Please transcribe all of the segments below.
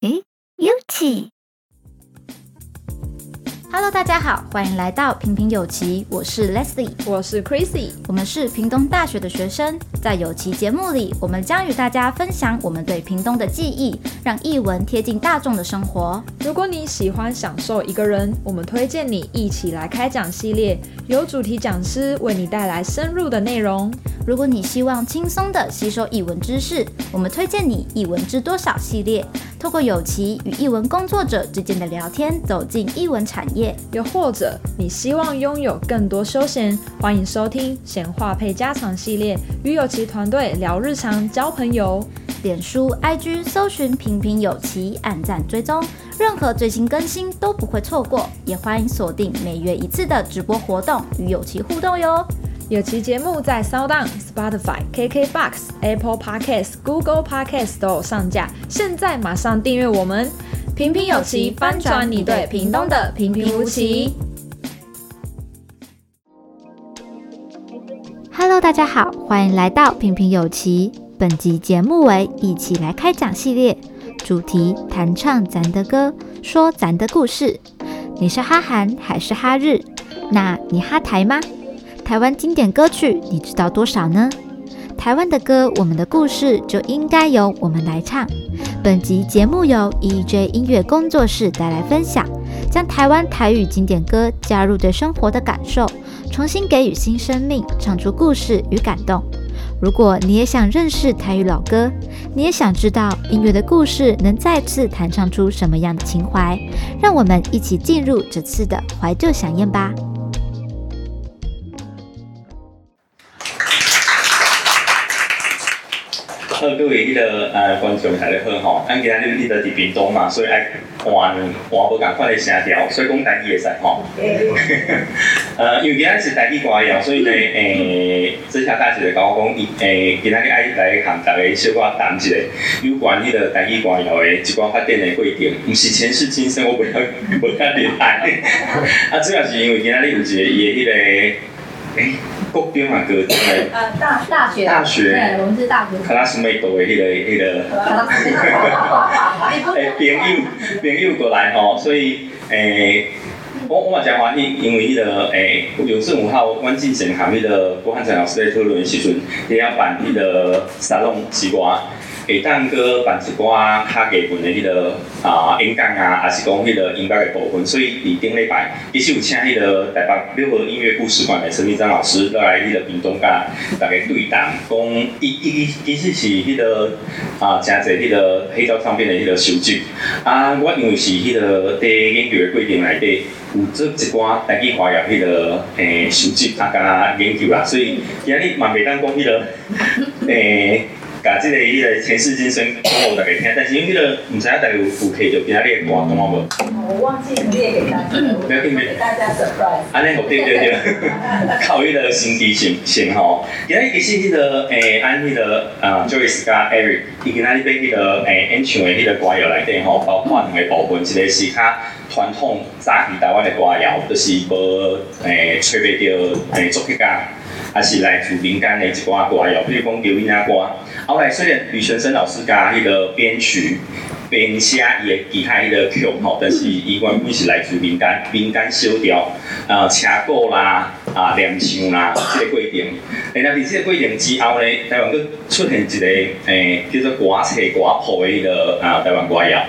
诶，有奇。Hello，大家好，欢迎来到平平有奇，我是 Leslie，我是 Chrissy，我们是屏东大学的学生，在有奇节目里，我们将与大家分享我们对屏东的记忆，让译文贴近大众的生活。如果你喜欢享受一个人，我们推荐你一起来开讲系列，由主题讲师为你带来深入的内容。如果你希望轻松的吸收译文知识，我们推荐你《译文知多少》系列，透过有奇与译文工作者之间的聊天，走进译文产业。又或者你希望拥有更多休闲，欢迎收听闲话配家常系列，与有奇团队聊日常、交朋友。脸书、IG 搜寻“平平有奇”，按赞追踪，任何最新更新都不会错过。也欢迎锁定每月一次的直播活动，与有奇互动哟。有奇节目在 SoundOn、Spotify、KKBox、Apple Podcasts、Google Podcasts 都有上架，现在马上订阅我们。平平有奇，翻转你对屏东的平平无奇。Hello，大家好，欢迎来到平平有奇。本集节目为一起来开讲系列，主题弹唱咱的歌，说咱的故事。你是哈韩还是哈日？那你哈台吗？台湾经典歌曲你知道多少呢？台湾的歌，我们的故事就应该由我们来唱。本集节目由 EJ 音乐工作室带来分享，将台湾台语经典歌加入对生活的感受，重新给予新生命，唱出故事与感动。如果你也想认识台语老歌，你也想知道音乐的故事能再次弹唱出什么样的情怀，让我们一起进入这次的怀旧饗宴吧。各位迄、那个呃观众大家好吼，咱今仔日伫伫屏东嘛，所以爱换换无共款的声调，所以讲台语会使吼。呃，因为今仔是台语歌谣，所以呢，诶、这下大姐就甲我讲，伊诶今仔日爱来向大家小可谈一下有关迄个台语歌谣的一寡发展的规定，毋是前世今生，我不要 不要 厉害。啊，主要是因为今仔日有一个伊的迄个诶。欸国中啊，高中诶，呃，大大学，大学，对，我们是大学。卡拉斯梅多诶，迄个，迄个，诶，朋友，朋友过来吼，所以，诶、欸，我我嘛真欢喜，因为迄、那个，诶、欸，有时有好，阮进前含迄个郭汉成老师在讨论时阵，伊要办迄个沙龙之外。会当个办一寡较基本的迄个啊演讲啊，还是讲迄个音乐的部分，所以伫顶礼拜，其实有请迄个台北六合音乐故事馆的陈明章老师来迄个屏东甲大家对谈，讲伊伊其实是迄个啊诚侪迄个黑胶唱片的迄个收集。啊，我因为是迄个在研究的过程内底有做一寡台语歌谣迄个诶收集啊，甲研究啦，所以今日嘛袂当讲迄个诶。欸把这个伊个前世今生讲互大家听，但是因为迄个毋知影大家有有记着今仔日个歌懂啊无？我忘记列给大家，不要给大家 surprise。安尼好对对对，靠迄个新奇性性吼。今仔日其实迄个诶，安迄个啊，Joyce 甲 Eric，伊今仔日被迄个诶演唱的迄个歌谣内底吼，包括两个部分，一个是较传统早期台湾的歌谣，就是无诶吹袂着诶作曲家，还是来自民间的一寡歌谣，比如讲叫伊那歌。后来虽然吕泉生老师加迄个编曲编写伊的其他迄个曲吼，但是伊原本是来自民间民间小调，呃，车鼓啦，啊，念唱啦，这个过程。然后伫这个过程之后呢，台湾佫出现一个诶、叫做歌册歌谱的迄个啊台湾歌谣，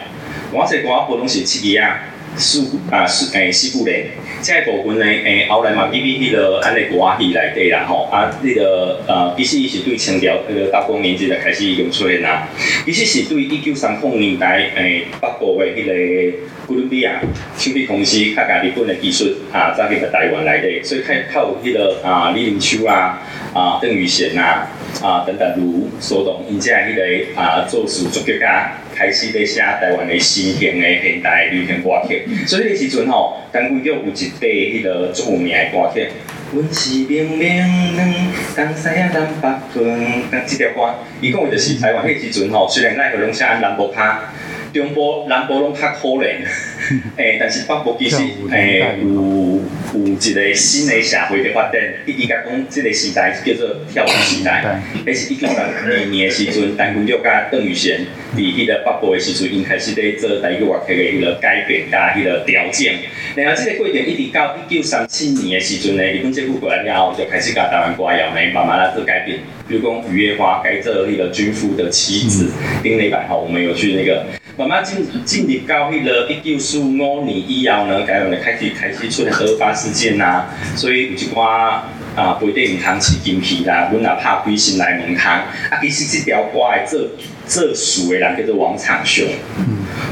歌册歌谱拢是七个啊。四啊四诶四部嘞，这个部分呢诶后来嘛，因为迄个安尼歌戏内底啦吼，啊那个呃其实伊是对清朝迄个道光年间就开始用出现啦，其实是对一九三零年代诶北部的迄个哥伦比亚唱片公司较加日本的技术啊，走入个台湾内底，所以较较有迄个啊李临秋啊啊邓雨贤呐啊等等如所动，因这迄个啊作词作曲家。开始在写台湾的新型的现代流行歌曲，所以那时阵吼，当归叫有一块迄个著名的歌曲，阮是明明两东西啊南北分，那这条歌，伊讲的就是台湾迄时阵吼，虽然爱拢写南部卡，中部南部拢较可怜，诶，但是北部其实诶有。有一个新的社会的发展，伊伊甲讲，这个时代叫做跳舞时代。迄是一九三二年的时阵，陈君玉甲邓雨贤伫迄个北部的时阵，因开始咧做台语乐曲的迄个改变甲迄个调整。然后这个过程一直到一九三七年的时阵咧，日本政府过来了后，就开始甲台湾歌谣呢慢慢来做改变。比如讲《雨夜花》改做迄个军夫的妻子，丁磊版吼，我们有去那个慢慢进进入到迄个一九四五年以后呢，台湾的开始开始出现核发事件呐、所以有一寡啊，不一定唔通饲金鱼啦，阮也拍开心来问他。啊，其实这条歌的做做词的人叫做王长雄。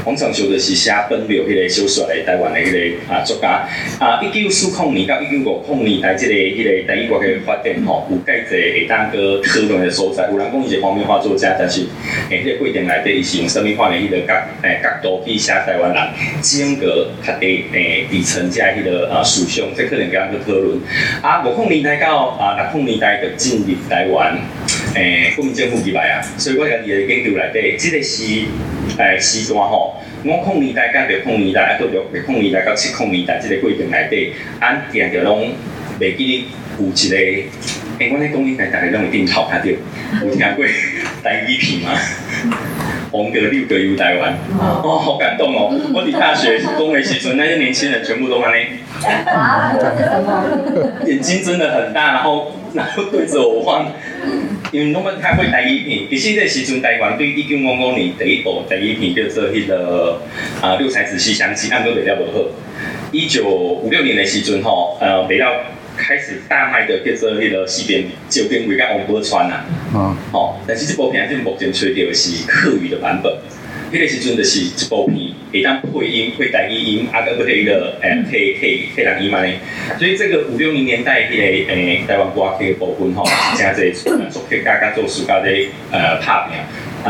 王长雄就是写《奔流》迄个小说的台湾的迄个啊作家。啊，一九四五年到一九五五年代，即个迄个台语歌的发展吼，有介济会当个讨论的所在。有人讲伊是黄梅花作家，但是诶，这个过程内底伊是用什么款的迄个角诶角度去写台湾人，整个较低诶底层加迄个啊思想，这可能跟咱去讨论。啊，五五年代到啊六五年代就进入台湾，诶国民政府入来啊，所以我家己的研究内底，这个是诶时段吼。五零年代到六零年代，啊，到六六零年代到七零年代，这个过程内底，俺定着拢袂记有一个，诶、欸，我咧讲应该大家拢会顶头看到，有听过台语片吗？黄格六个游台湾，哦，好感动哦！我伫大学讲的时阵，那些年轻人全部都安尼，眼睛真的很大，然后然后对着我望。因为我们看过台语片，其实迄个时阵台湾对一九五五年第一部台语片叫做迄个啊《六才子西厢记》，按搁卖了无好。一九五六年的时阵吼，呃，卖了开始大卖的叫做迄个四边九边围甲王宝釧啊。嗯。吼，但是这部片是目前吹到是客语的版本。迄个时阵就是一部片，会当配音配台语音，啊，搁配迄个诶配配配人音嘛呢。所以这个五六零年代迄个诶台湾歌曲的部分吼，是诚济作曲家甲作词家咧呃拍拼。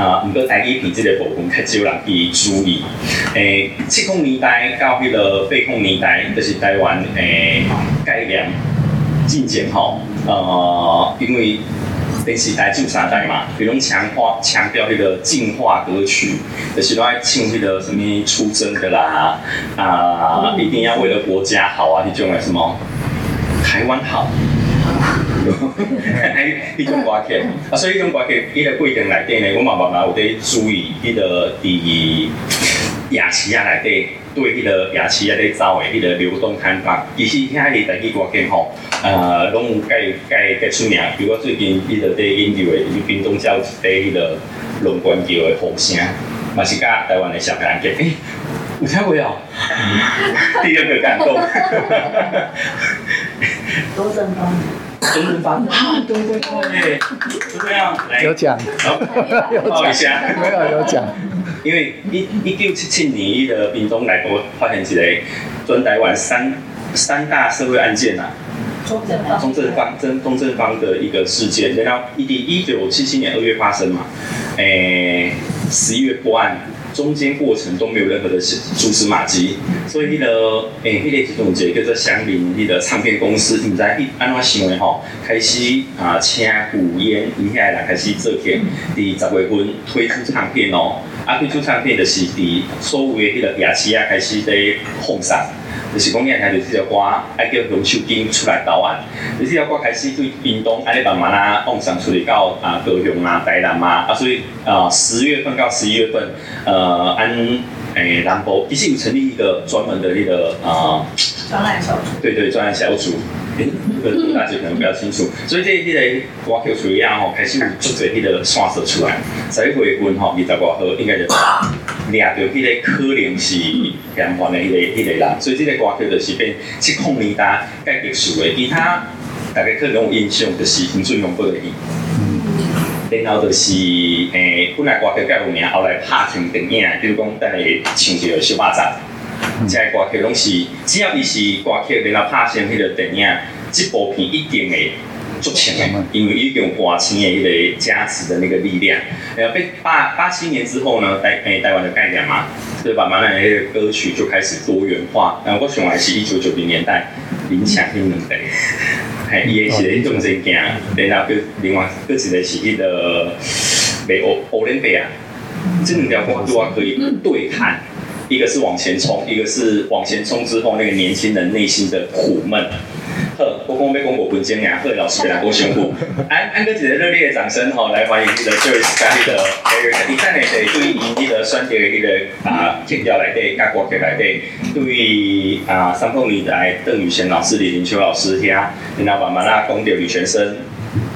啊，毋过台语片即个部分较少人去注意。诶，七零年代到迄个八零年代，就是台湾诶改良进前吼，呃，因为。电视台就三代嘛，比如强化强调那个进化歌曲，就是都爱唱那个什么出征的啦，啊，一定要为了国家好啊，那种的什么台湾好，哎，那种歌曲，啊，所以那种歌曲，伊个过程内底呢，我慢慢慢有在注意，伊个第亚细亚内底对迄个亚细亚在走诶迄个流动摊贩，其实遐个台语歌曲吼。呃，拢有介介介出名，比如我最近伊个在研究诶，伊屏东叫一个迄个龙关桥的后声，嘛是甲台湾的小感觉，诶、欸，有听过哦？第二个感动，多正方，多正方，啊，对对。对，就这样，来。有奖，报一下，没有有奖，因为一一九七七年伊个屏东内部发现一个全台湾三三大社会案件呐、啊。中正方，中中正方的一个事件，然后一一九七七年二月发生嘛，诶、欸，十一月破案，中间过程都没有任何的蛛丝马迹，所以那个诶，迄个总结叫做祥林那个唱片公司，你知一安怎想的吼，开始啊请古烟，伊遐人开始做片，第十月份推出唱片哦，啊推出唱片就是伫所有的迄个亚细亚开始在放送。就是讲，你听到这条歌，爱叫洪秀金出来导演。这条歌开始对屏东，安尼慢慢啊放送出来到啊高雄啊、台南啊，啊所以啊十月份到十一月份，呃，安诶南部其实有成立一个专门的那个啊专案小组。对对，专案小组。这个大家可能比较清楚。所以这这个歌曲出来啊，吼，开始有出这迄个线索出来。十一月份吼，二十外号应该就抓到迄个可能是嫌犯的迄个迄个人。所以这个歌曲就是变七孔年代较特殊的。其他大家可能有印象就是《青春永不的你》。然后就是诶、本来歌曲较有名，后来拍成电影，比如讲等下唱一个小巴掌。这个歌曲拢是只要伊是歌曲，然后拍成迄个电影，这部片一定会足钱的，因为伊有歌星的迄个加持的那个力量。然后被八八七年之后呢，台诶台湾的概念嘛，所以把马来那个歌曲就开始多元化。然后我想还是一九九零年代林强他们的，嘿，伊个是咧种真行，然后佮另外佮一个是迄个美欧欧连贝啊，这两条歌都还可以对看。一个是往前冲，一个是往前冲之后那个年轻人内心的苦闷。呵，我讲要讲五分钟呀，贺，老师来讲辛苦。安安哥姐的热烈的掌声哈，来欢迎那个 Joyce 跟那个 Eric。你看呢，对对于那个选择的那个啊曲调来对，甲歌曲来对，对于啊三凤女来邓宇贤老师、李林秋老师听，然后慢慢啦讲到李全生、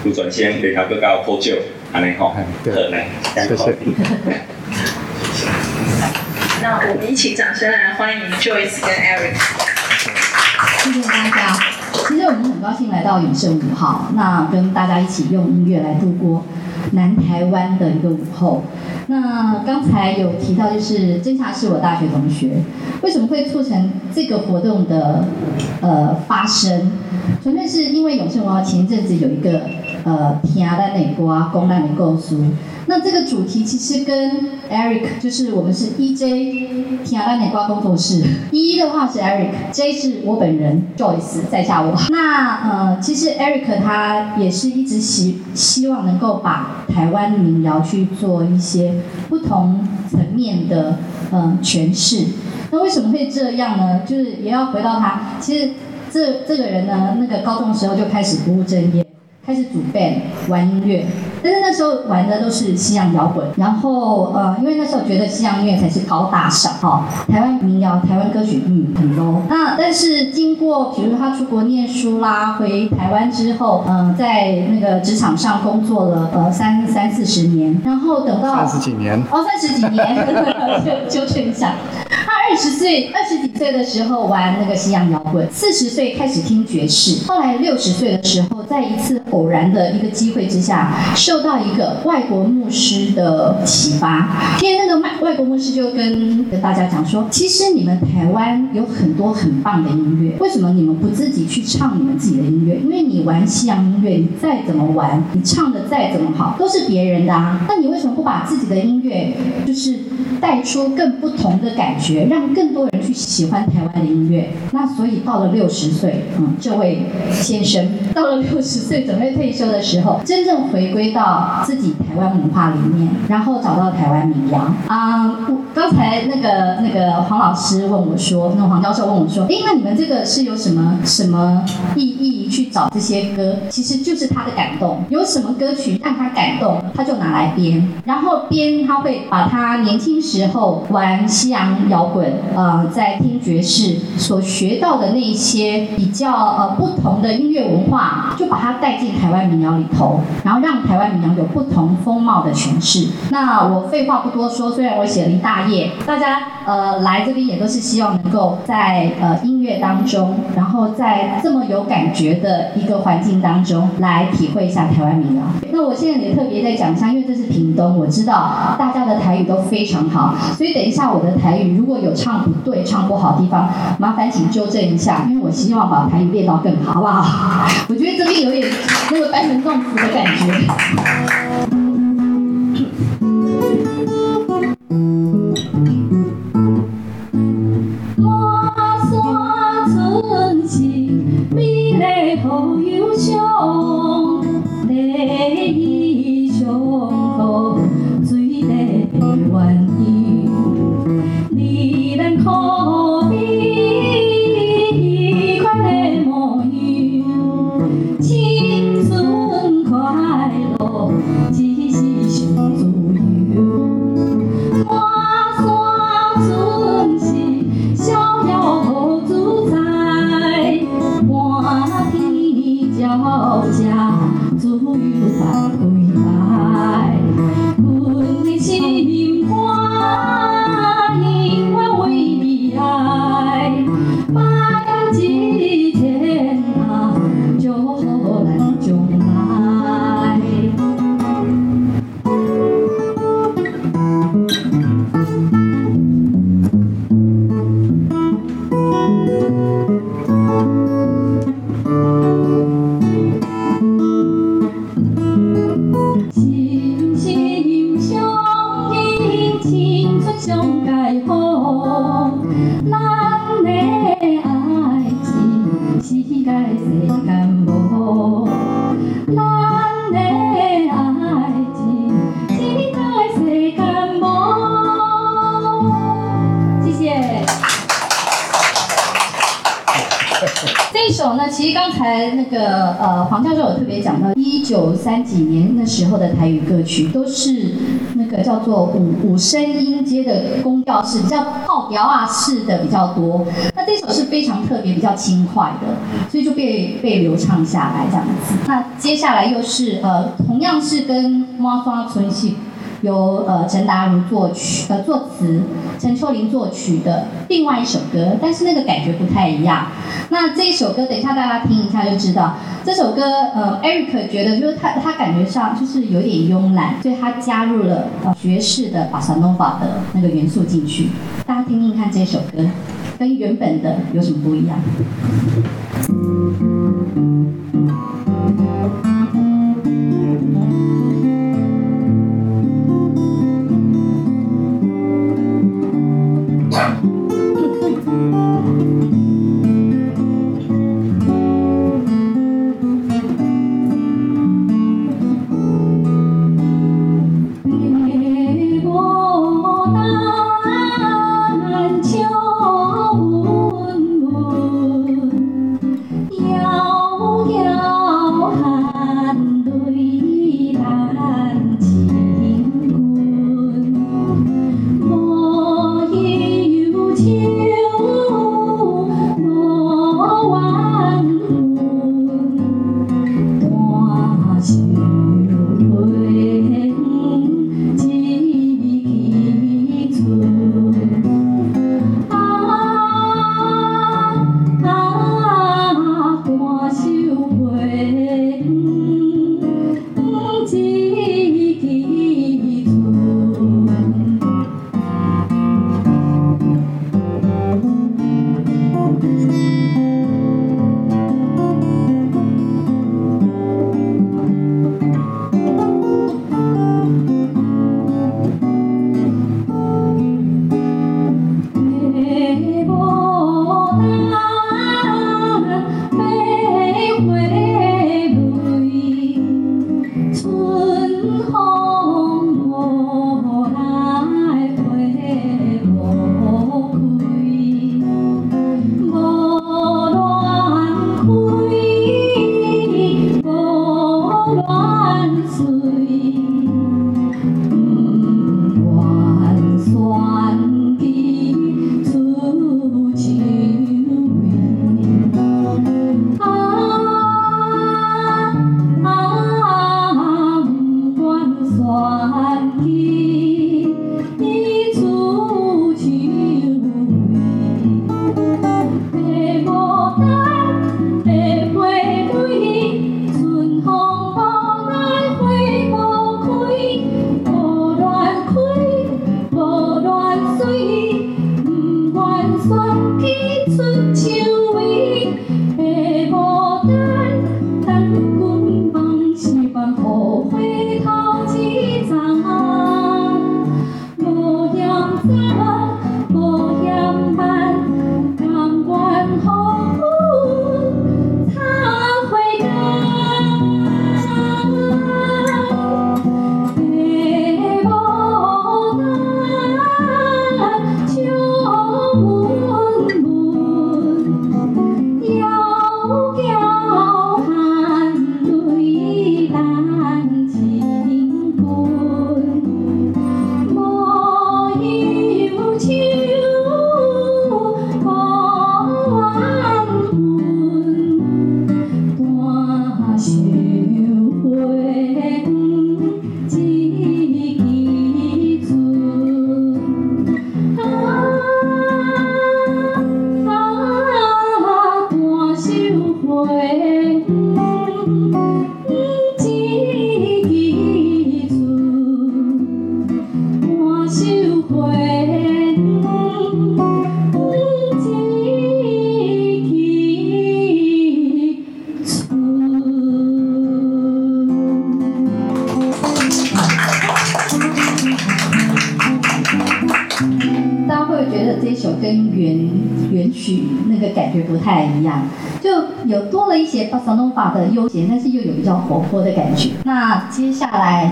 卢转先、连条哥高破旧，安尼吼，好来，谢谢。那我们一起掌声来欢迎 Joyce 跟 Eric。谢谢大家。其实我们很高兴来到永盛五号，那跟大家一起用音乐来度过南台湾的一个午后。那刚才有提到，就是侦查是我大学同学，为什么会促成这个活动的呃发生？纯粹是因为永盛五号前一阵子有一个呃听咱的歌，讲咱的故事。那这个主题其实跟 Eric 就是我们是 EJ 听咱的歌工作室，E 的话是 Eric，J 是我本人 Joyce 在下我。那呃其实 Eric 他也是一直希希望能够把台湾民谣去做一些不同层面的嗯诠释。那为什么会这样呢？就是也要回到他，其实这这个人呢，那个高中的时候就开始不务正业，开始组 band 玩音乐。但是那时候玩的都是西洋摇滚，然后呃，因为那时候觉得西洋音乐才是高大上哈，台湾民谣、台湾歌曲嗯很 low。那但是经过，比如说他出国念书啦，回台湾之后，嗯、呃，在那个职场上工作了呃三三四十年，然后等到三十几年哦三十几年，就纠正一下。十岁二十几岁的时候玩那个西洋摇滚，四十岁开始听爵士，后来六十岁的时候，在一次偶然的一个机会之下。受到一个外国牧师的启发，因为那个外外国牧师就跟跟大家讲说，其实你们台湾有很多很棒的音乐，为什么你们不自己去唱你们自己的音乐？因为你玩西洋音乐，你再怎么玩，你唱的再怎么好，都是别人的啊。那你为什么不把自己的音乐，就是带出更不同的感觉，让更多人去喜欢台湾的音乐？那所以到了六十岁，嗯，这位先生到了六十岁准备退休的时候，真正回归到。自己台湾文化里面，然后找到台湾民谣啊。刚才那个那个黄老师问我说，那黄教授问我说，哎，那你们这个是有什么什么意义去找这些歌？其实就是他的感动，有什么歌曲让他感动，他就拿来编，然后编他会把他年轻时候玩西洋摇滚，呃，在听爵士所学到的那些比较呃不同的音乐文化，就把它带进台湾民谣里头，然后让台湾。民谣有不同风貌的诠释。那我废话不多说，虽然我写了一大页，大家呃来这边也都是希望能够在呃音乐当中，然后在这么有感觉的一个环境当中来体会一下台湾民谣。那我现在也特别在讲一下，因为这是屏东，我知道大家的台语都非常好，所以等一下我的台语如果有唱不对、唱不好的地方，麻烦请纠正一下，因为我希望把台语练到更好，好不好？我觉得这边有点那个班门弄斧的感觉。几年那时候的台语歌曲都是那个叫做五五声音阶的宫调式，比较靠调啊式的比较多。那这首是非常特别、比较轻快的，所以就被被流畅下来这样子。那接下来又是呃同样是跟妈刷存系。由呃陈达如作曲呃作词，陈秋玲作曲的另外一首歌，但是那个感觉不太一样。那这首歌，等一下大家听一下就知道。这首歌呃，Eric 觉得就是他他感觉上就是有点慵懒，所以他加入了爵士的巴萨诺瓦的那个元素进去。大家听听看这首歌，跟原本的有什么不一样？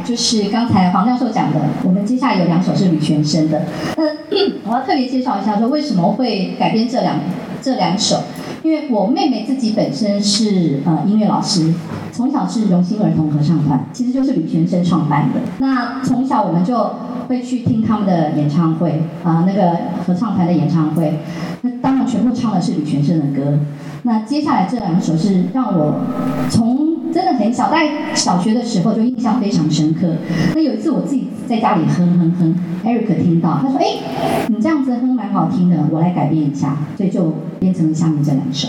就是刚才黄教授讲的，我们接下来有两首是吕泉生的。那 我要特别介绍一下，说为什么会改编这两这两首，因为我妹妹自己本身是呃音乐老师，从小是荣星儿童合唱团，其实就是吕泉生创办的。那从小我们就会去听他们的演唱会啊、那个合唱团的演唱会，那当然全部唱的是吕泉生的歌。那接下来这两首是让我从真的很小，在小学的时候就印象非常深刻。那有一次我自己在家里哼哼哼，Eric 听到，他说：“哎，你这样子哼蛮好听的，我来改变一下。”所以就变成了下面这两首。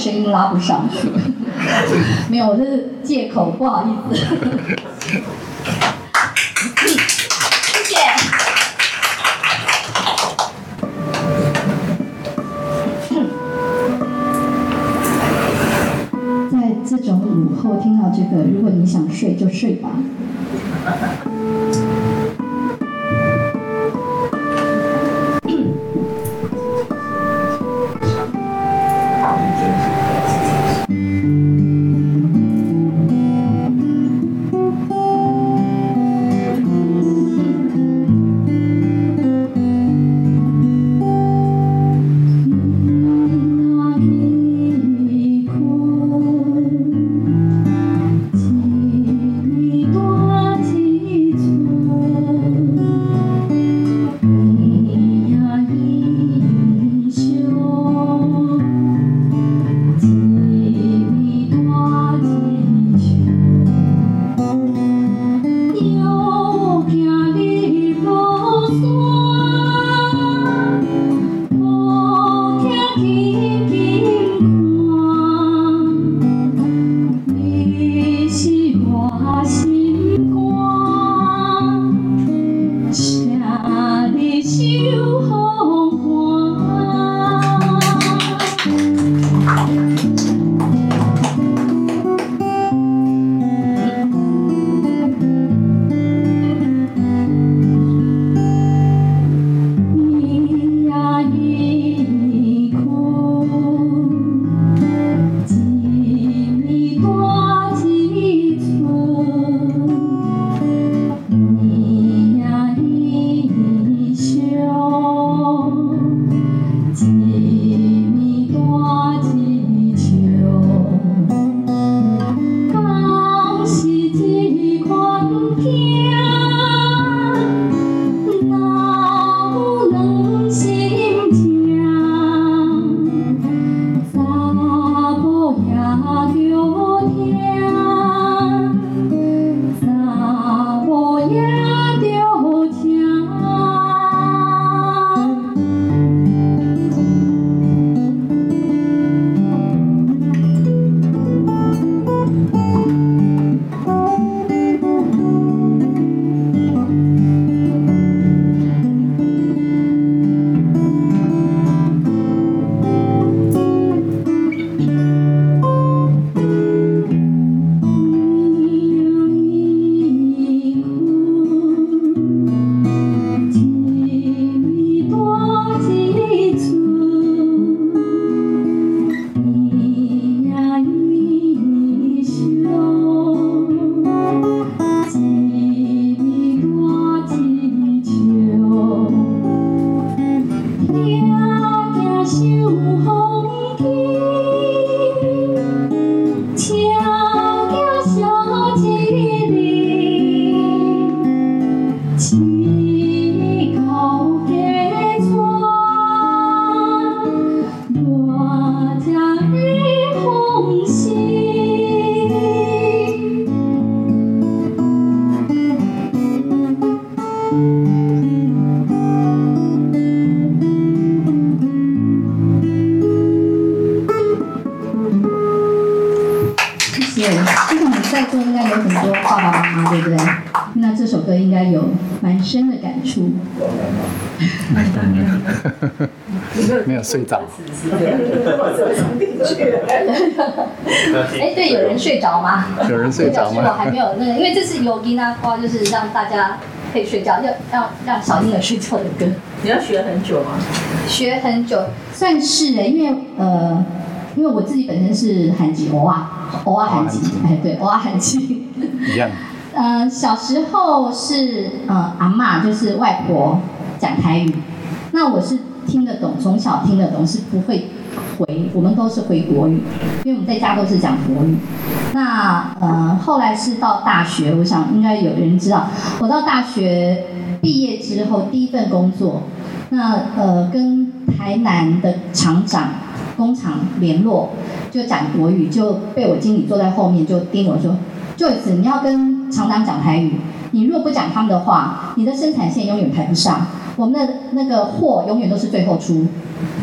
声音拉不上。去 没有我这是借口不好意思。睡着。哎，对，有人睡着吗？有人睡着吗？我还没有那个，因为这是尤吉娜瓜，就是让大家可以睡觉，要要让小婴儿睡觉的歌。你要学很久吗？学很久，算是哎，因为呃，因为我自己本身是韩籍，偶啊，偶啊韩籍，哎，对，偶啊韩籍。一样。呃，小时候是呃阿嬷，就是外婆讲台语，那我是。听得懂，从小听得懂，是不会回，我们都是回国语，因为我们在家都是讲国语。那呃，后来是到大学，我想应该有人知道，我到大学毕业之后第一份工作，那呃跟台南的厂长工厂联络，就讲国语，就被我经理坐在后面就盯我说，Joyce，你要跟厂长讲台语，你若不讲他们的话，你的生产线永远排不上。我们的那个货永远都是最后出，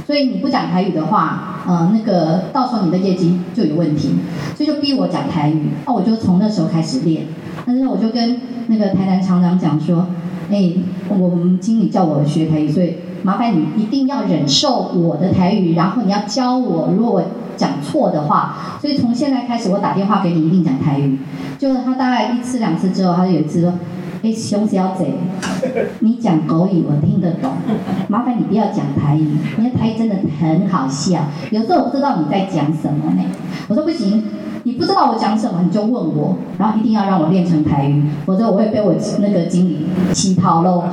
所以你不讲台语的话，呃，那个到时候你的业绩就有问题，所以就逼我讲台语。那我就从那时候开始练，但是我就跟那个台南厂长讲说，哎，我们经理叫我学台语，所以麻烦你一定要忍受我的台语，然后你要教我，如果我讲错的话，所以从现在开始我打电话给你一定讲台语。就是他大概一次两次之后，他就有一次说。哎，熊小姐，你讲狗语我听得懂，麻烦你不要讲台语，因为台语真的很好笑，有时候我不知道你在讲什么呢。我说不行，你不知道我讲什么你就问我，然后一定要让我练成台语，否则我会被我那个经理气跑喽。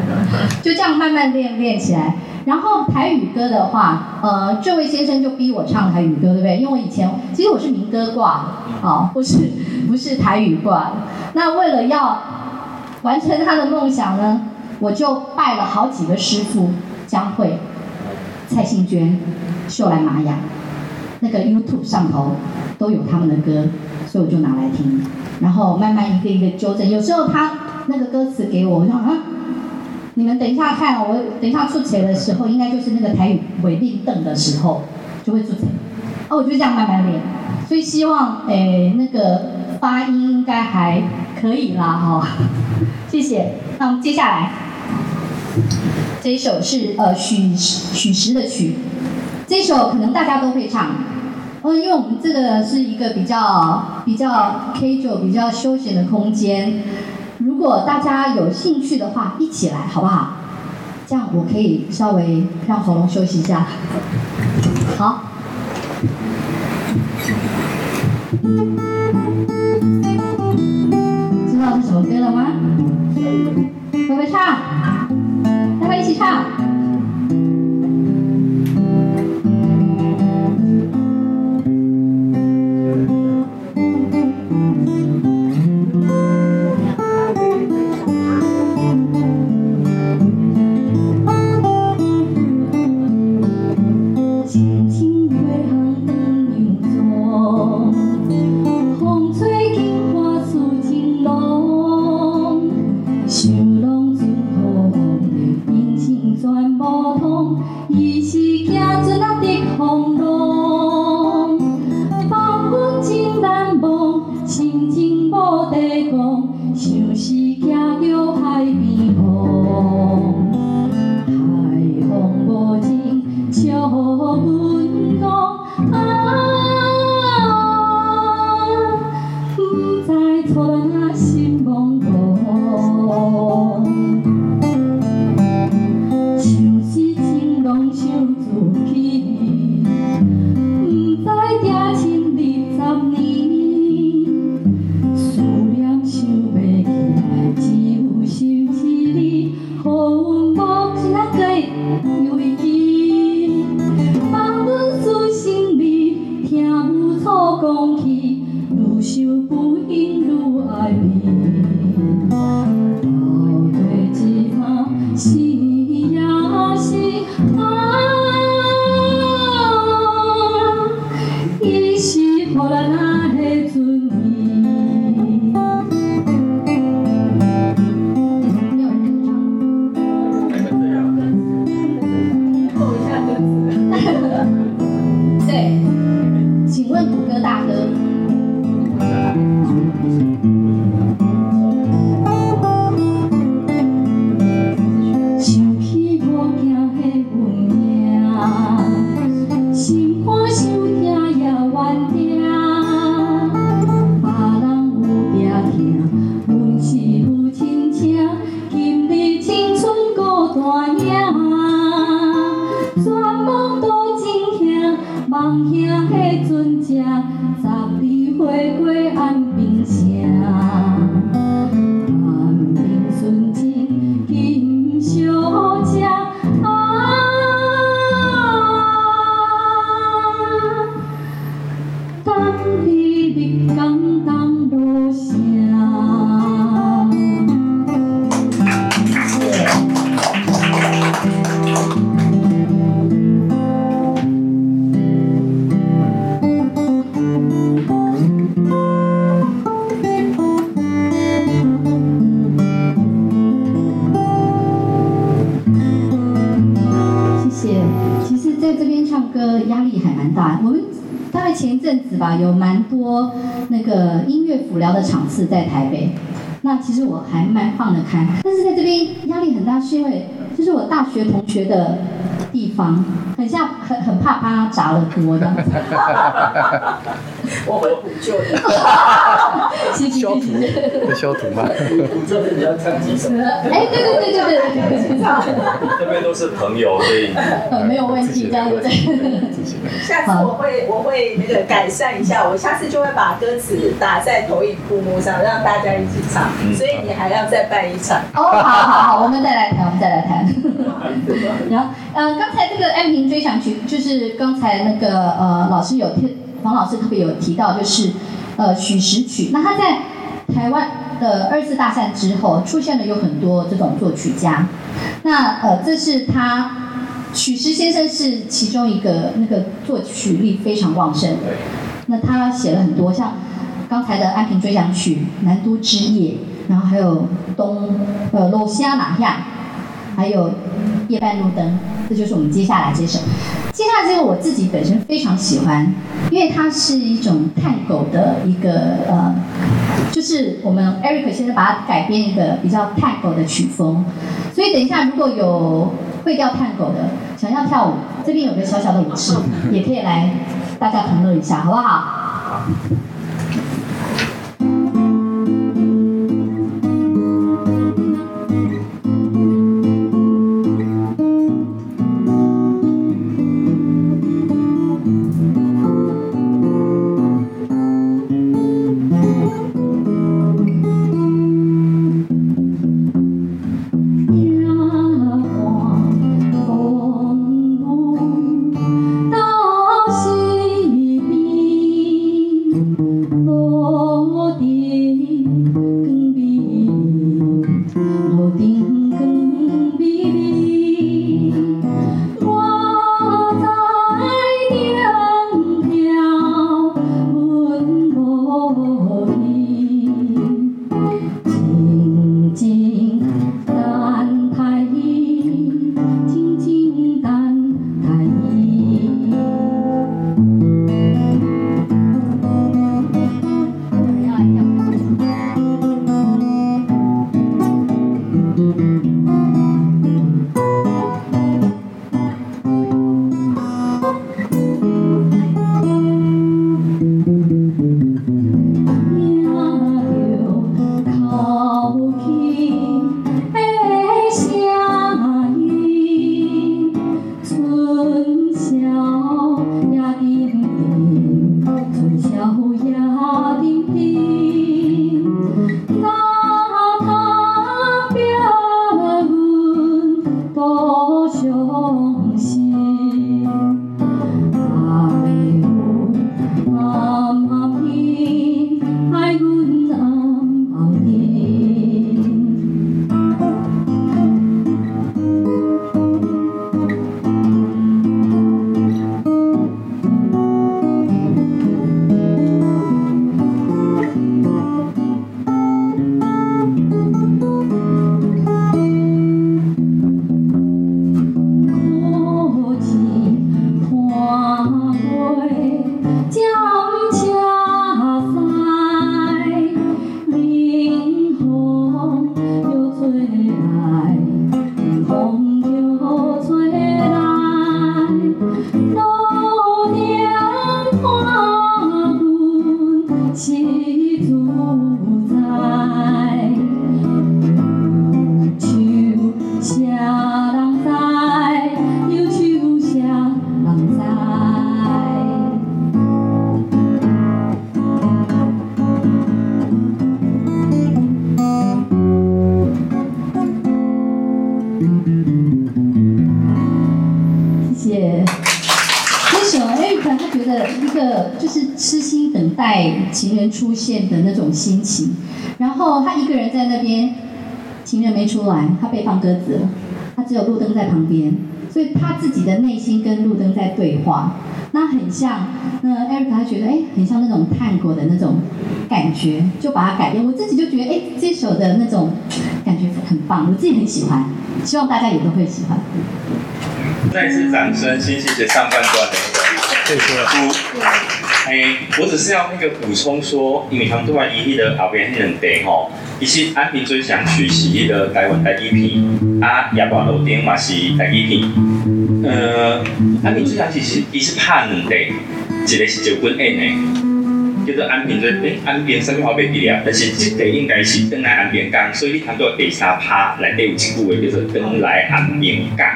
就这样慢慢练练起来，然后台语歌的话，呃，这位先生就逼我唱台语歌，对不对？因为我以前其实我是民歌挂的，哦，不是不是台语挂。那为了要完成他的梦想呢，我就拜了好几个师傅，江蕙、蔡幸娟、秀兰玛雅，那个 YouTube 上头都有他们的歌，所以我就拿来听，然后慢慢一个一个纠正。有时候他那个歌词给我，我说啊，你们等一下看，我等一下出词的时候，应该就是那个台语尾令邓的时候就会出词，哦，我就这样慢慢练，所以希望诶那个发音应该还可以啦，哈、哦。谢谢。那我们接下来这一首是呃许许时的曲，这首可能大家都会唱，嗯，因为我们这个是一个比较比较 casual 比较休闲的空间，如果大家有兴趣的话，一起来好不好？这样我可以稍微让喉咙休息一下。好。知道是什么歌了吗？会不会唱？要不要一起唱？开，但是在这边压力很大，是因为这是我大学同学的地方，很像很很怕帮他砸了锅这样子。我会补救的。修图，会修图吗？补救的你要唱几首？哎，对对对对对对对，这边都是朋友，所以没有问题，这样子。下次我会我会那个改善一下，我下次就会把歌词打在投影幕幕上，让大家一起唱。所以你还要再办一场。哦，好好好，我们再来谈，我们再来谈。然后，呃，刚才这个《安平追想曲》，就是刚才那个呃老师有提，黄老师特别有提到，就是呃许时曲。那他在台湾的二次大战之后，出现了有很多这种作曲家。那呃，这是他许石先生是其中一个，那个作曲力非常旺盛。那他写了很多像。刚才的《安平追想曲》、《南都之夜》，然后还有东呃《罗夏那亚》，还有《夜半路灯》，这就是我们接下来这首。接下来这个我自己本身非常喜欢，因为它是一种探狗的一个呃，就是我们 Eric 先生把它改编一个比较探狗的曲风。所以等一下如果有会跳探狗的，想要跳舞，这边有个小小的舞池，也可以来大家同乐一下，好不好？被放鸽子了，他只有路灯在旁边，所以他自己的内心跟路灯在对话，那很像，那 Eric 他觉得哎，很像那种探戈的那种感觉，就把它改变，我自己就觉得哎，这首的那种感觉很棒，我自己很喜欢，希望大家也都会喜欢。再次掌声，新细节上半段的。谢谢。哎，我只是要那个补充说，因为他们都话伊迄个后边迄两地吼，其实《安平最想曲》是迄个台湾第一片，啊，夜半路灯嘛是第一片。呃，《安平最想曲》是伊是拍两地，一个是石君演的，叫做安平最，诶、安平什么话袂记了，但是这地应该是登来安平港，所以你看到第三拍内底有一句话叫做登来安平港。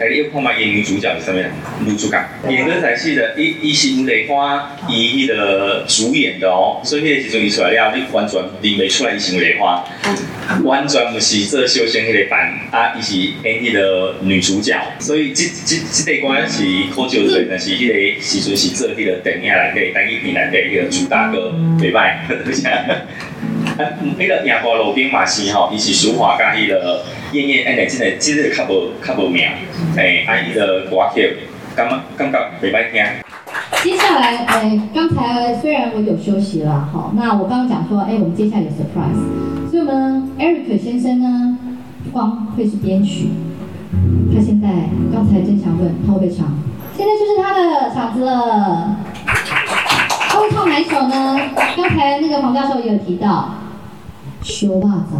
哎，你有看嘛？演女主角是什么人？女主角演歌仔戏的，伊伊是吴磊花，伊迄个主演的哦。所以迄个时阵伊出来了，你完全认袂出来伊是吴磊花，完全毋是做秀仙迄个版啊，伊是演迄个女主角。所以即即即个关是考究的，但是迄个时阵是做迄个电影内底，单一片内底迄个主打歌，袂歹，多谢。啊，迄个夜半路灯嘛是吼，伊是抒华甲迄个。燕燕，哎，真的，真的较无较无名，哎，安逸的歌曲，感觉感觉袂歹听。接下来，哎，刚才虽然我有休息了，好，那我刚刚讲说，哎，我们接下来有 surprise，所以我们 Eric 先生呢不，光会是编曲，他现在刚才真想问他会不会唱，现在就是他的场子了。他会唱哪一首呢？刚才那个黄教授也有提到，修袜子。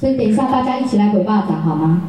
所以等一下，大家一起来鬼巴掌好吗？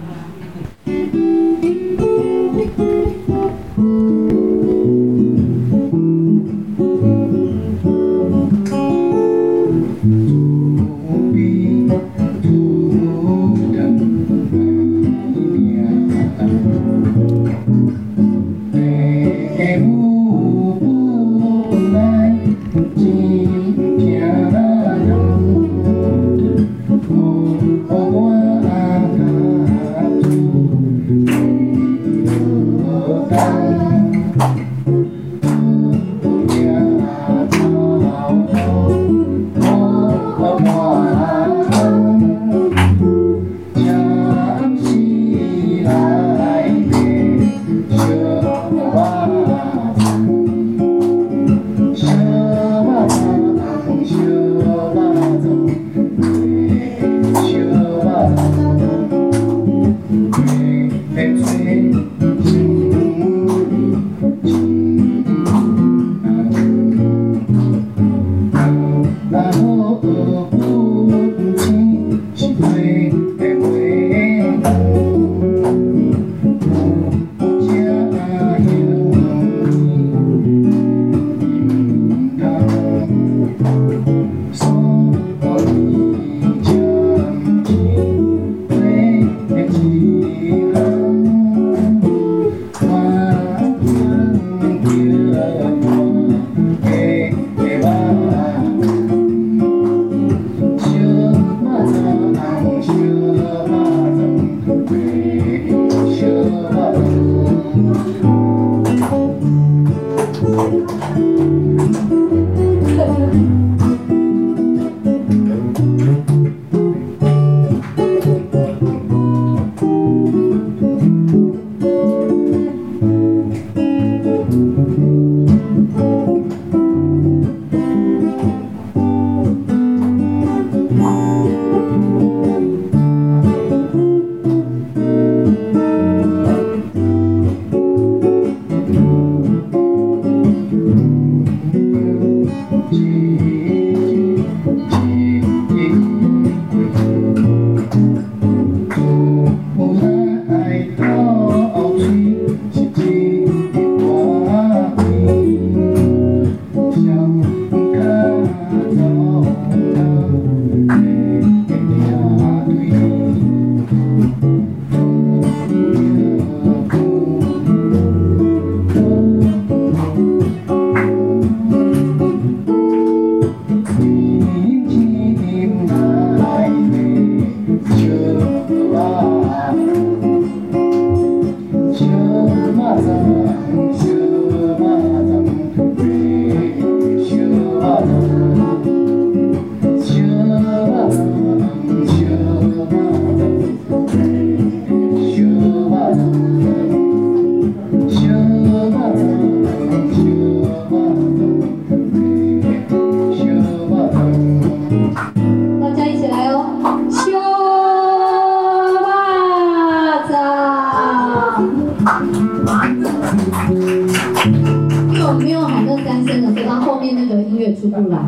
出不来，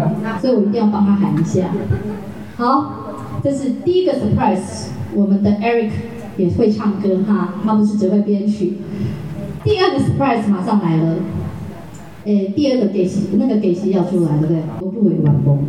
所以我一定要帮他喊一下。好，这是第一个 surprise，我们的 Eric 也会唱歌哈，他不是只会编曲。第二个 surprise 马上来了，诶，第二个给席，那个给席要出来，对不对？国度委完工。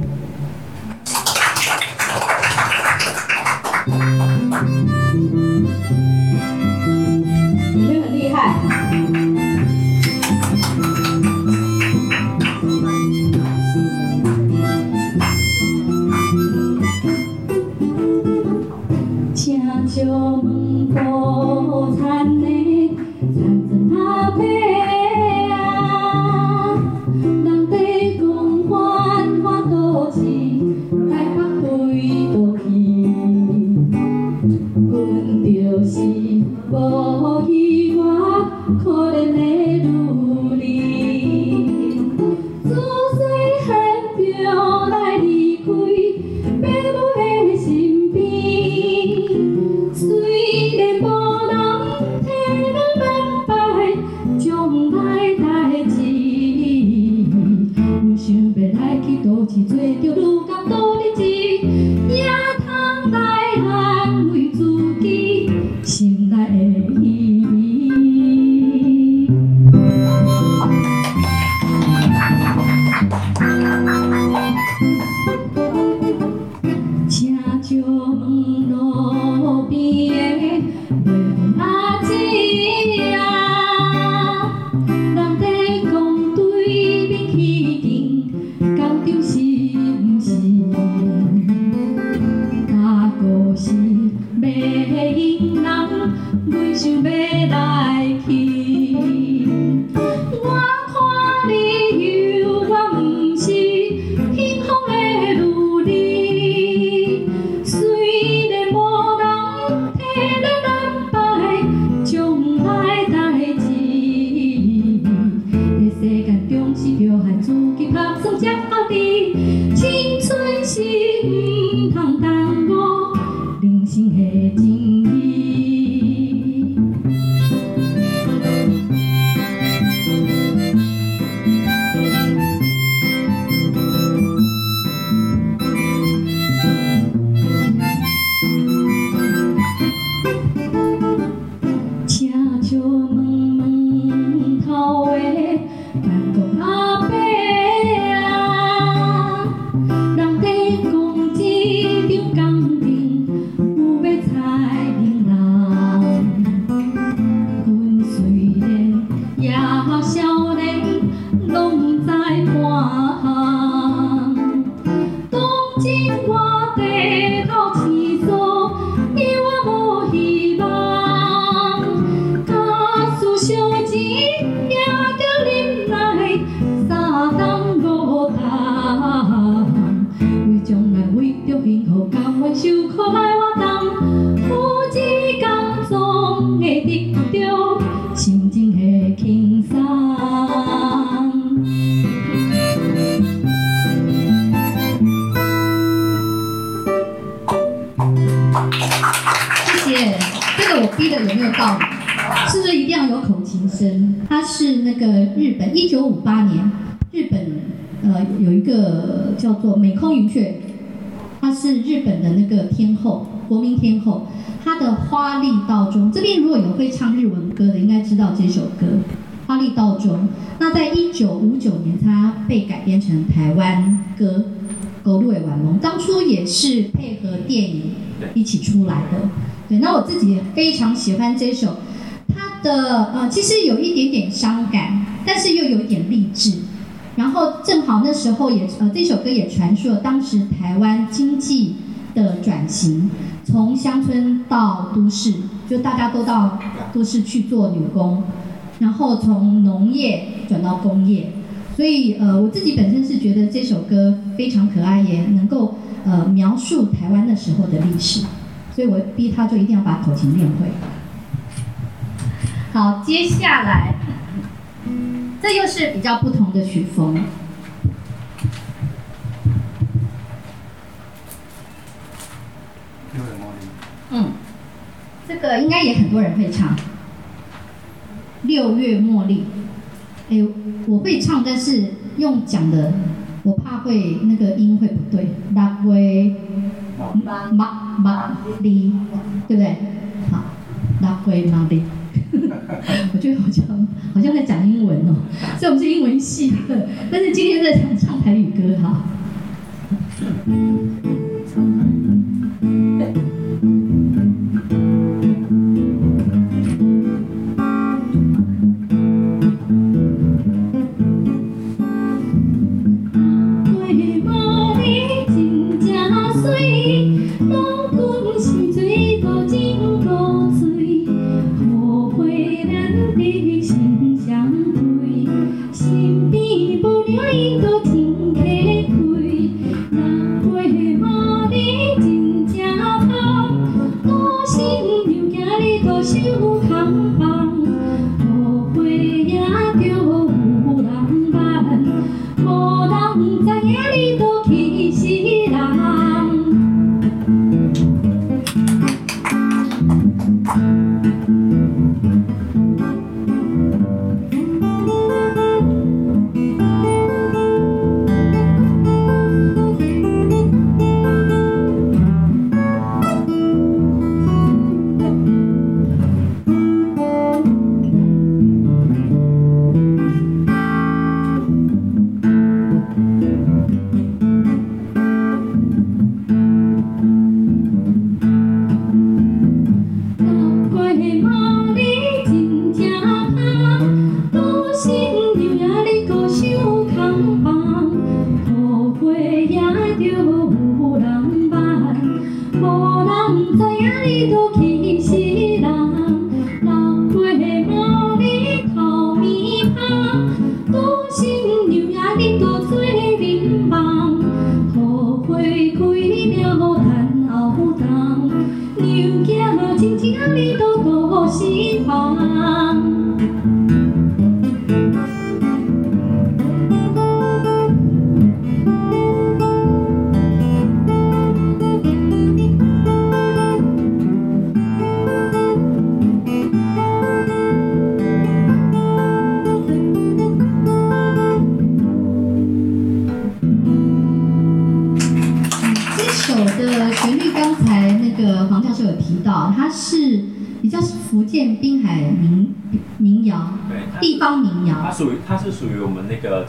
时候也呃这首歌也传述了当时台湾经济的转型，从乡村到都市，就大家都到都市去做女工，然后从农业转到工业。所以呃我自己本身是觉得这首歌非常可爱，也能够呃描述台湾那时候的历史。所以我逼他就一定要把口琴练会。好，接下来，这又是比较不同的曲风。嗯，这个应该也很多人会唱。六月茉莉，哎，我会唱，但是用讲的我怕会那个音会不对，拉威马马里，对不对？好，拉威马里。我觉得好像好像在讲英文哦，虽然我们是英文系的，但是今天在唱唱台语歌哈。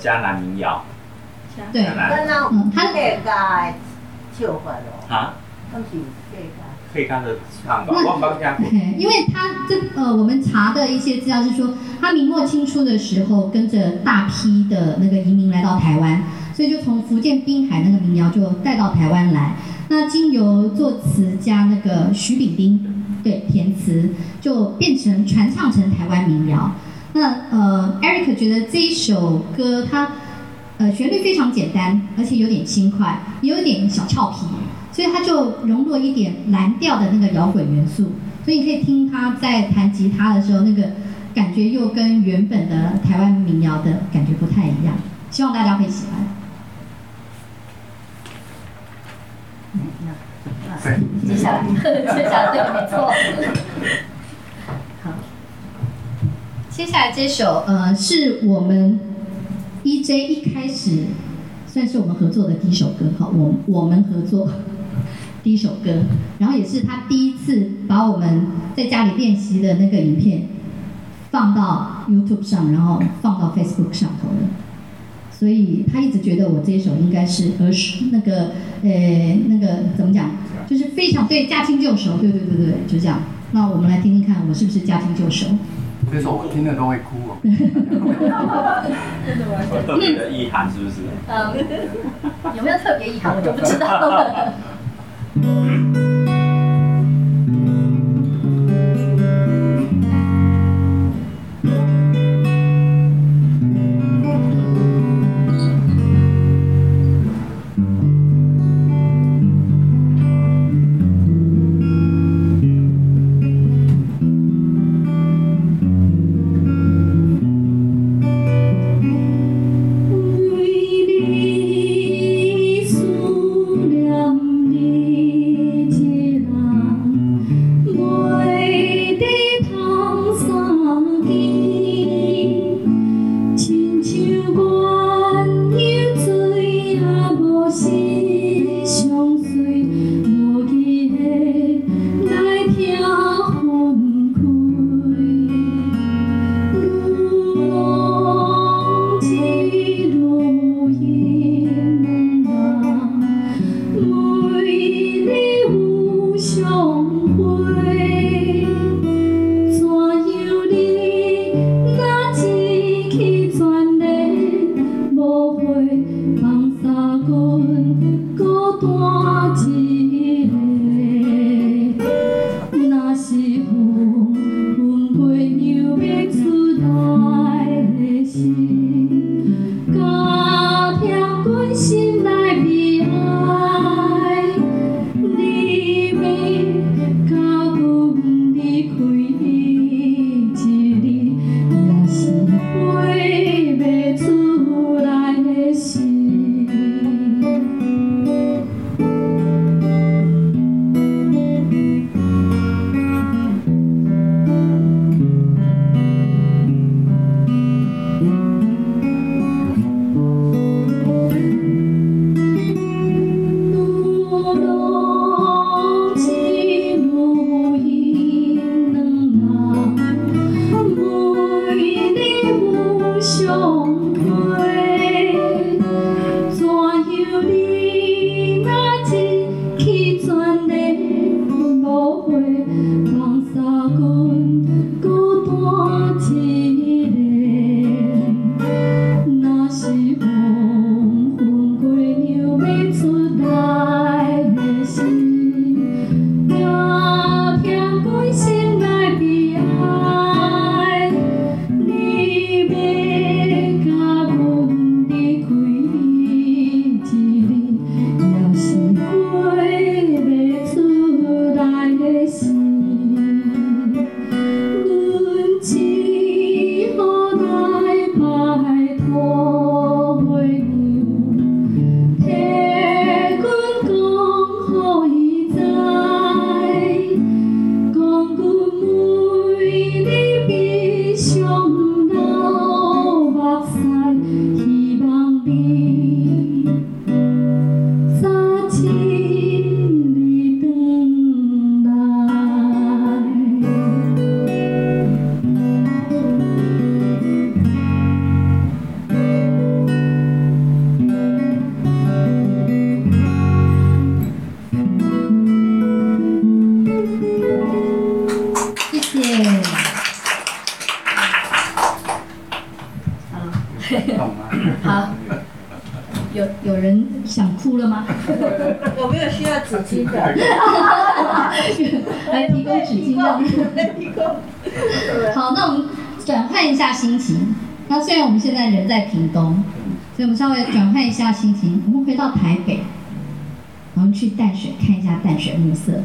嘉南民谣，对，嗯，他可以改唱法咯，啊，都是可以改，可以看的唱法，我帮家。因为他这呃，我们查的一些资料是说，他明末清初的时候，跟着大批的那个移民来到台湾，所以就从福建滨海那个民谣就带到台湾来。那经由作词家那个许丙丁对填词，就变成传唱成台湾民谣。那呃，Eric 觉得这一首歌它呃旋律非常简单，而且有点轻快，也有点小俏皮，所以它就融入一点蓝调的那个摇滚元素。所以你可以听他在弹吉他的时候，那个感觉又跟原本的台湾民谣的感觉不太一样。希望大家会喜欢。接下来，接下来对，没错。接下来这首，呃，是我们 EJ 一开始算是我们合作的第一首歌，哈，我我们合作第一首歌，然后也是他第一次把我们在家里练习的那个影片放到 YouTube 上，然后放到 Facebook 上头的，所以他一直觉得我这一首应该是合适那个，呃，那个怎么讲，就是非常对驾轻就熟，对对对对，就这样。那我们来听听看，我是不是驾轻就熟？这首我听了都会哭哦。有特别的遗憾是不是？嗯，有没有特别遗憾我就不知道了。淡水暮色。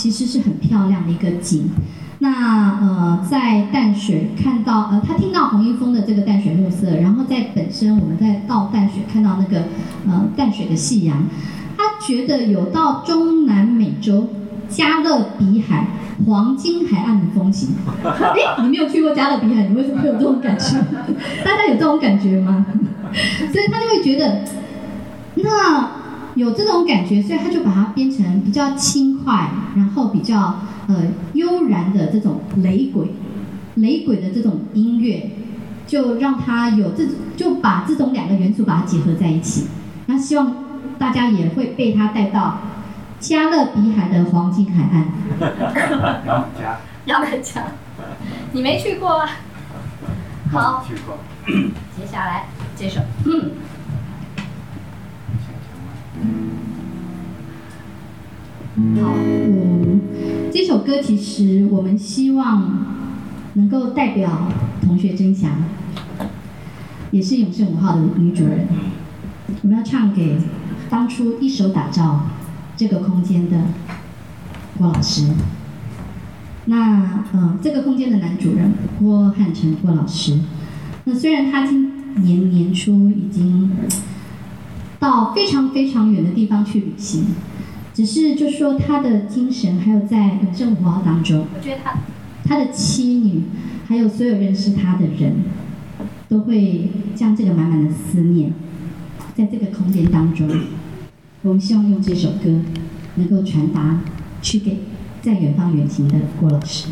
其实是很漂亮的一个景。那呃，在淡水看到呃，他听到洪一峰的这个淡水暮色，然后在本身我们在到淡水看到那个呃淡水的夕阳，他觉得有到中南美洲加勒比海黄金海岸的风情。哎，你没有去过加勒比海，你为什么会有这种感觉？大家有这种感觉吗？所以他就会觉得那。有这种感觉，所以他就把它编成比较轻快，然后比较呃悠然的这种雷鬼，雷鬼的这种音乐，就让它有这种，就把这种两个元素把它结合在一起。那希望大家也会被它带到加勒比海的黄金海岸。要来讲，你没去过啊？好，去过。接下来这首。嗯好，嗯，这首歌其实我们希望能够代表同学真祥。也是永盛五号的女主人。我们要唱给当初一手打造这个空间的郭老师。那呃，这个空间的男主人郭汉成郭老师。那虽然他今年年初已经到非常非常远的地方去旅行，只是就说他的精神还有在永盛五号当中，我觉得他他的妻女还有所有认识他的人，都会将这个满满的思念，在这个空间当中，我们希望用这首歌能够传达去给在远方远行的郭老师。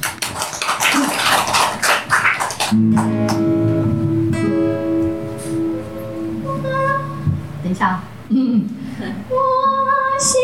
等一下啊，嗯，我心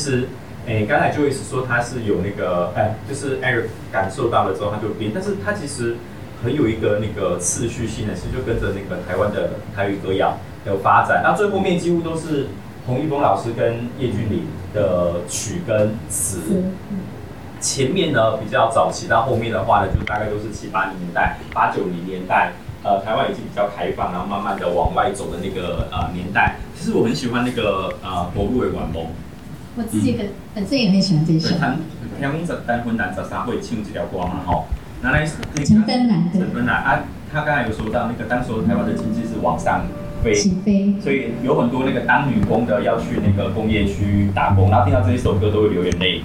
实，诶，刚才就一直说他是有那个，哎，就是 Eric 感受到了之后他就变，但是他其实很有一个那个次序性的，其实就跟着那个台湾的台语歌谣有发展。那最后面几乎都是洪一峰老师跟叶俊麟的曲跟词。前面呢比较早期，到后面的话呢，就大概都是七八零年代、八九零年代。呃，台湾已经比较开放，然后慢慢的往外走的那个呃年代。其实我很喜欢那个呃《国路的晚风》。我自己本本身也很喜欢这首。谈天空在单婚男十三会唱这条歌嘛，吼。拿来陈芬兰。陈芬兰啊，他刚才有说到那个当时台湾的经济是往上飞，起飞，所以有很多那个当女工的要去那个工业区打工，然后听到这一首歌都会流眼泪。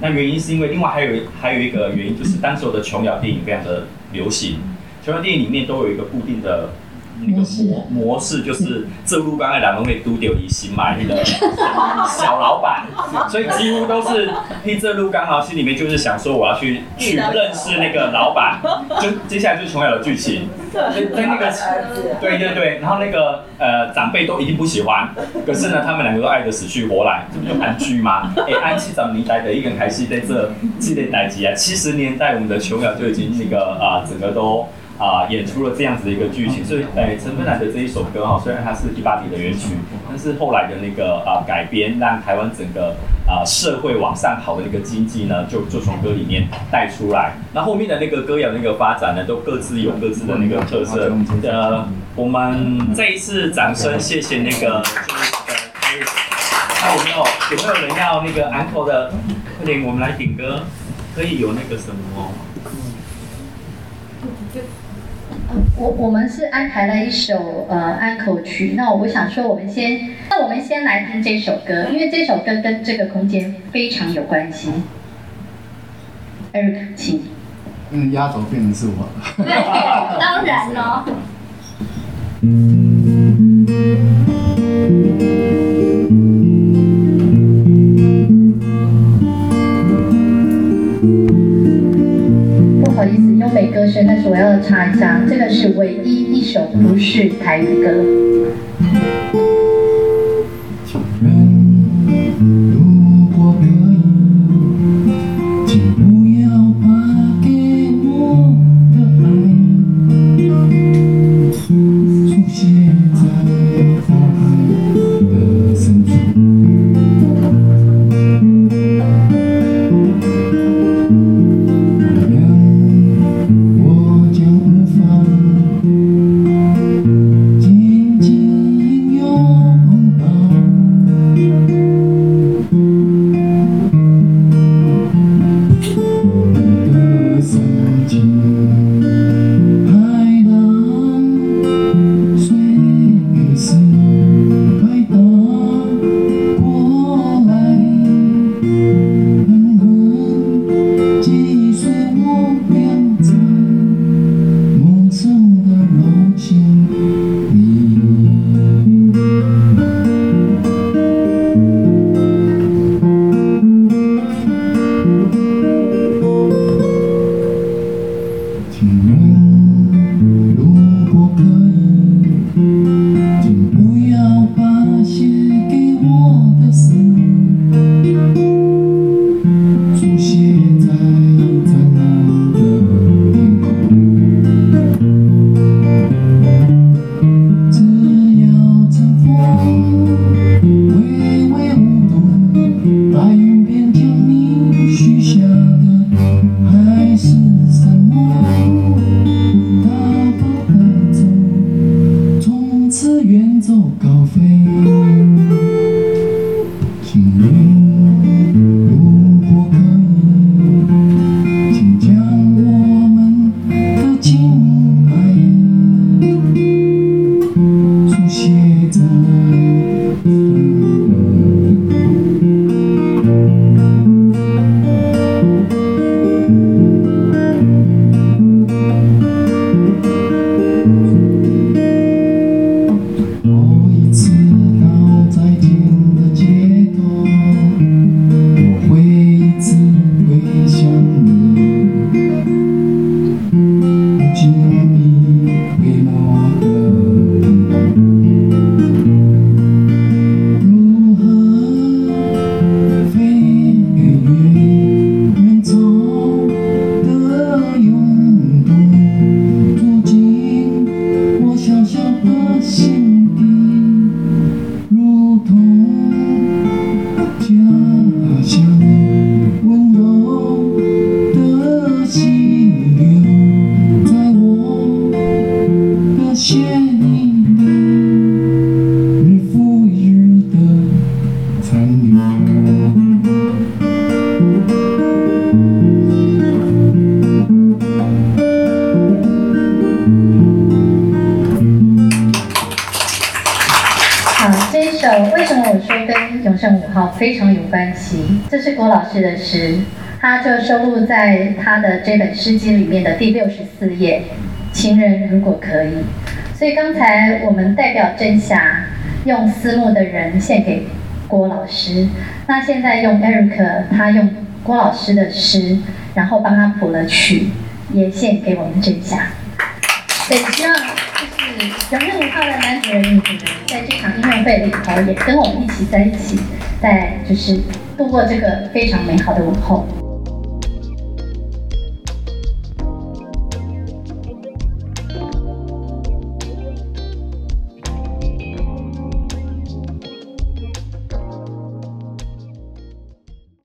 那原因是因为另外还有还有一个原因，就是当时的琼瑶电影非常的流行。琼瑶电影里面都有一个固定的那个模，模式就是这路刚才两人会都丢一新买的小老板，所以几乎都是听这路刚好心里面就是想说我要去去认识那个老板，就接下来就是琼瑶的剧情。对，在那个对对对，然后那个呃长辈都一定不喜欢，可是呢他们两个都爱得死去活来，这不就韩剧吗？哎，安七十年代的一个开戏在这系列代集啊，七十年代我们的琼瑶就已经那个啊、呃、整个都。啊、演出了这样子的一个剧情，所以，哎，陈芬兰的这一首歌哈，虽然它是第八题的原曲，但是后来的那个啊、改编，让台湾整个啊、社会往上跑的那个经济呢，就就从歌里面带出来。那后面的那个歌谣那个发展呢，都各自有各自的那个特色。呃，我们再一次掌声，谢谢那个就是呃，那我们有有没有人要那个 uncle 的？快点，我们来点歌，可以有那个什么？我我们是安排了一首呃安口曲，那我想说，我们先，那我们先来听这首歌，因为这首歌跟这个空间非常有关系。Eric，请。嗯，压轴变成是我。对，当然了。美 但是我要插一下，这个是唯一一首不是台语歌。是的诗，他就收录在他的这本诗集里面的第六十四页。情人如果可以，所以刚才我们代表真霞用思慕的人献给郭老师，那现在用 Eric 他用郭老师的诗，然后帮他谱了曲，也献给我们真霞。对希望就是有任五号的男主人、女主人，在这场音乐会里头，也跟我们一起在一起，在就是度过这个非常美好的午后。